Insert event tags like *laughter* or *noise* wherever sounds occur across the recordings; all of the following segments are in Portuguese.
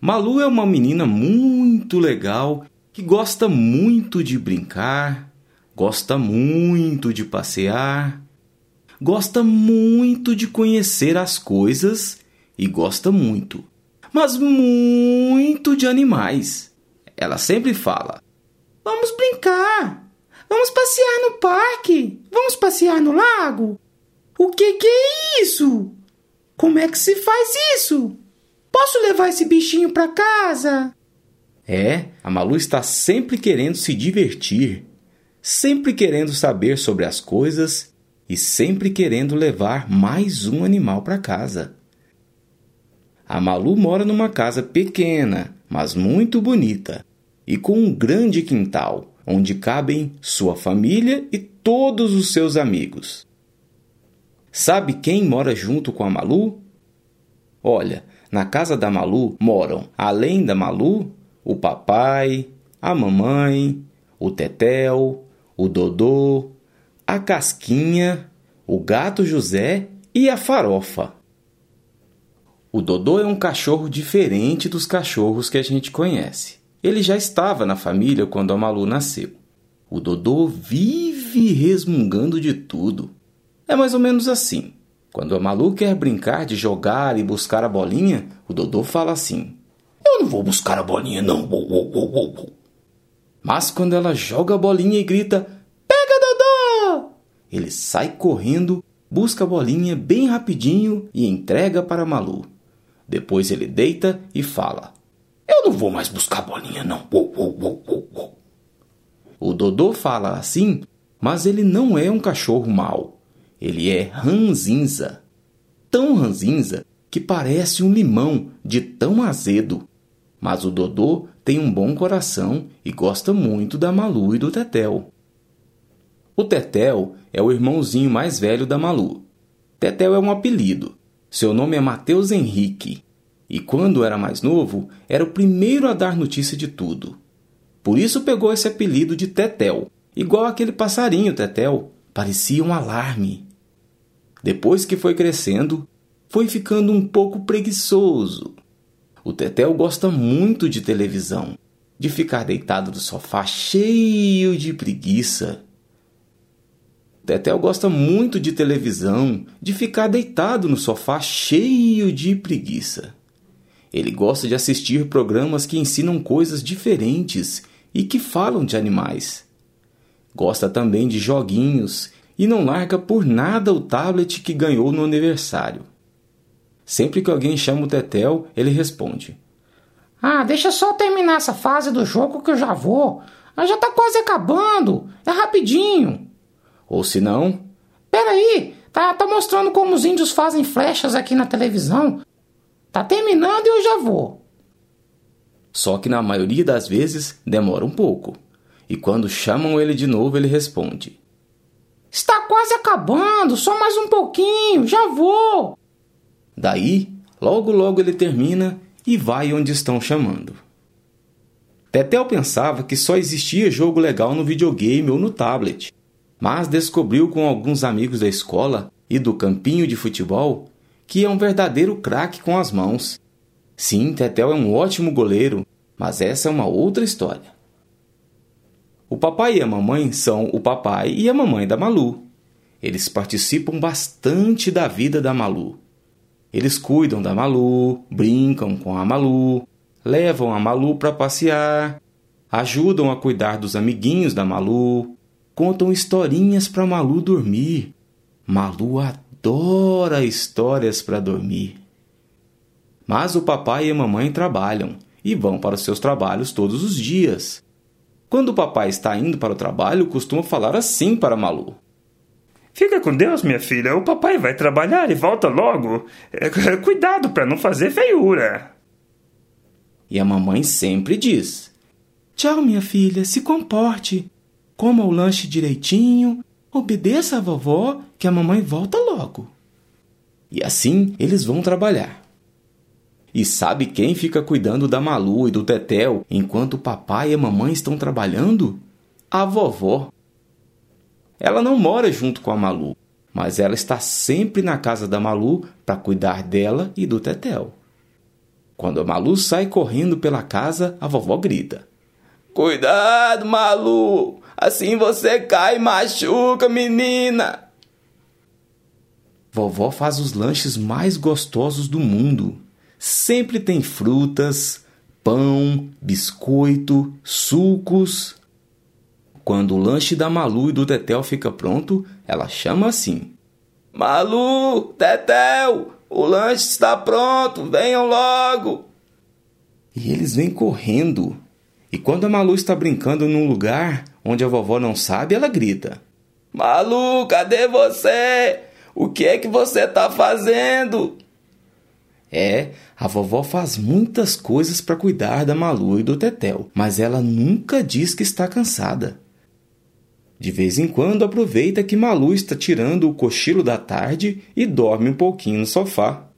Malu é uma menina muito legal que gosta muito de brincar, gosta muito de passear, gosta muito de conhecer as coisas e gosta muito, mas muito de animais. Ela sempre fala: Vamos brincar, vamos passear no parque, vamos passear no lago. O que, que é isso? Como é que se faz isso? Posso levar esse bichinho para casa? É, a Malu está sempre querendo se divertir, sempre querendo saber sobre as coisas e sempre querendo levar mais um animal para casa. A Malu mora numa casa pequena, mas muito bonita, e com um grande quintal, onde cabem sua família e todos os seus amigos. Sabe quem mora junto com a Malu? Olha, na casa da Malu moram, além da Malu, o papai, a mamãe, o Tetel, o Dodô, a Casquinha, o gato José e a Farofa. O Dodô é um cachorro diferente dos cachorros que a gente conhece. Ele já estava na família quando a Malu nasceu. O Dodô vive resmungando de tudo. É mais ou menos assim. Quando a Malu quer brincar de jogar e buscar a bolinha, o Dodô fala assim: Eu não vou buscar a bolinha, não. Mas quando ela joga a bolinha e grita: Pega, Dodô! Ele sai correndo, busca a bolinha bem rapidinho e entrega para a Malu. Depois ele deita e fala: Eu não vou mais buscar a bolinha, não. O Dodô fala assim, mas ele não é um cachorro mau. Ele é ranzinza. Tão ranzinza que parece um limão de tão azedo. Mas o Dodô tem um bom coração e gosta muito da Malu e do Tetel. O Tetel é o irmãozinho mais velho da Malu. Tetel é um apelido. Seu nome é Mateus Henrique. E quando era mais novo, era o primeiro a dar notícia de tudo. Por isso pegou esse apelido de Tetel, igual aquele passarinho Tetel. Parecia um alarme. Depois que foi crescendo, foi ficando um pouco preguiçoso. O Tetel gosta muito de televisão, de ficar deitado no sofá cheio de preguiça. O Tetel gosta muito de televisão, de ficar deitado no sofá cheio de preguiça. Ele gosta de assistir programas que ensinam coisas diferentes e que falam de animais. Gosta também de joguinhos e não larga por nada o tablet que ganhou no aniversário. Sempre que alguém chama o Tetel, ele responde: Ah, deixa só terminar essa fase do jogo que eu já vou. Ah, já tá quase acabando. É rapidinho. Ou se não, Peraí, tá, tá mostrando como os índios fazem flechas aqui na televisão. Tá terminando e eu já vou. Só que na maioria das vezes demora um pouco. E quando chamam ele de novo, ele responde: Está quase acabando, só mais um pouquinho, já vou. Daí, logo logo ele termina e vai onde estão chamando. Tetel pensava que só existia jogo legal no videogame ou no tablet, mas descobriu com alguns amigos da escola e do campinho de futebol que é um verdadeiro craque com as mãos. Sim, Tetel é um ótimo goleiro, mas essa é uma outra história. O papai e a mamãe são o papai e a mamãe da Malu. Eles participam bastante da vida da Malu. Eles cuidam da Malu, brincam com a Malu, levam a Malu para passear, ajudam a cuidar dos amiguinhos da Malu, contam historinhas para Malu dormir. Malu adora histórias para dormir. Mas o papai e a mamãe trabalham e vão para os seus trabalhos todos os dias. Quando o papai está indo para o trabalho, costuma falar assim para Malu: Fica com Deus, minha filha. O papai vai trabalhar e volta logo. É, *laughs* cuidado para não fazer feiura. E a mamãe sempre diz: Tchau, minha filha, se comporte. Coma o lanche direitinho, obedeça a vovó, que a mamãe volta logo. E assim eles vão trabalhar. E sabe quem fica cuidando da Malu e do Tetel enquanto o papai e a mamãe estão trabalhando? A vovó. Ela não mora junto com a Malu, mas ela está sempre na casa da Malu para cuidar dela e do Tetel. Quando a Malu sai correndo pela casa, a vovó grita: Cuidado, Malu! Assim você cai e machuca, menina! Vovó faz os lanches mais gostosos do mundo. Sempre tem frutas, pão, biscoito, sucos. Quando o lanche da Malu e do Tetel fica pronto, ela chama assim: Malu, Tetel, o lanche está pronto, venham logo! E eles vêm correndo. E quando a Malu está brincando num lugar onde a vovó não sabe, ela grita: Malu, cadê você? O que é que você está fazendo? É, a vovó faz muitas coisas para cuidar da Malu e do Tetel, mas ela nunca diz que está cansada. De vez em quando aproveita que Malu está tirando o cochilo da tarde e dorme um pouquinho no sofá.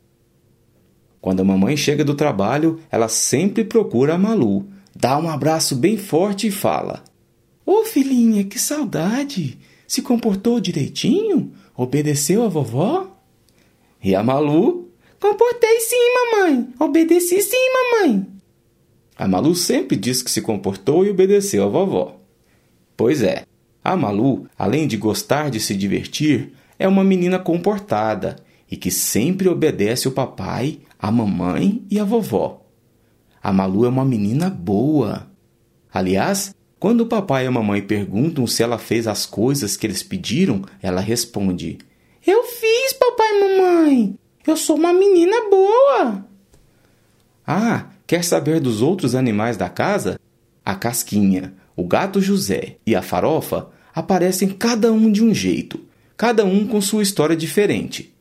Quando a mamãe chega do trabalho, ela sempre procura a Malu, dá um abraço bem forte e fala: Ô oh, filhinha, que saudade! Se comportou direitinho? Obedeceu a vovó? E a Malu? Comportei sim, mamãe. Obedeci sim, mamãe. A Malu sempre diz que se comportou e obedeceu a vovó. Pois é, a Malu, além de gostar de se divertir, é uma menina comportada e que sempre obedece o papai, a mamãe e a vovó. A Malu é uma menina boa. Aliás, quando o papai e a mamãe perguntam se ela fez as coisas que eles pediram, ela responde: Eu fiz, papai e mamãe. Eu sou uma menina boa. Ah, quer saber dos outros animais da casa? A casquinha, o gato José e a farofa aparecem cada um de um jeito, cada um com sua história diferente.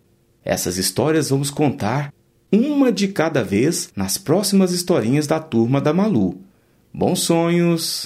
Essas histórias vamos contar uma de cada vez nas próximas historinhas da turma da Malu. Bons sonhos!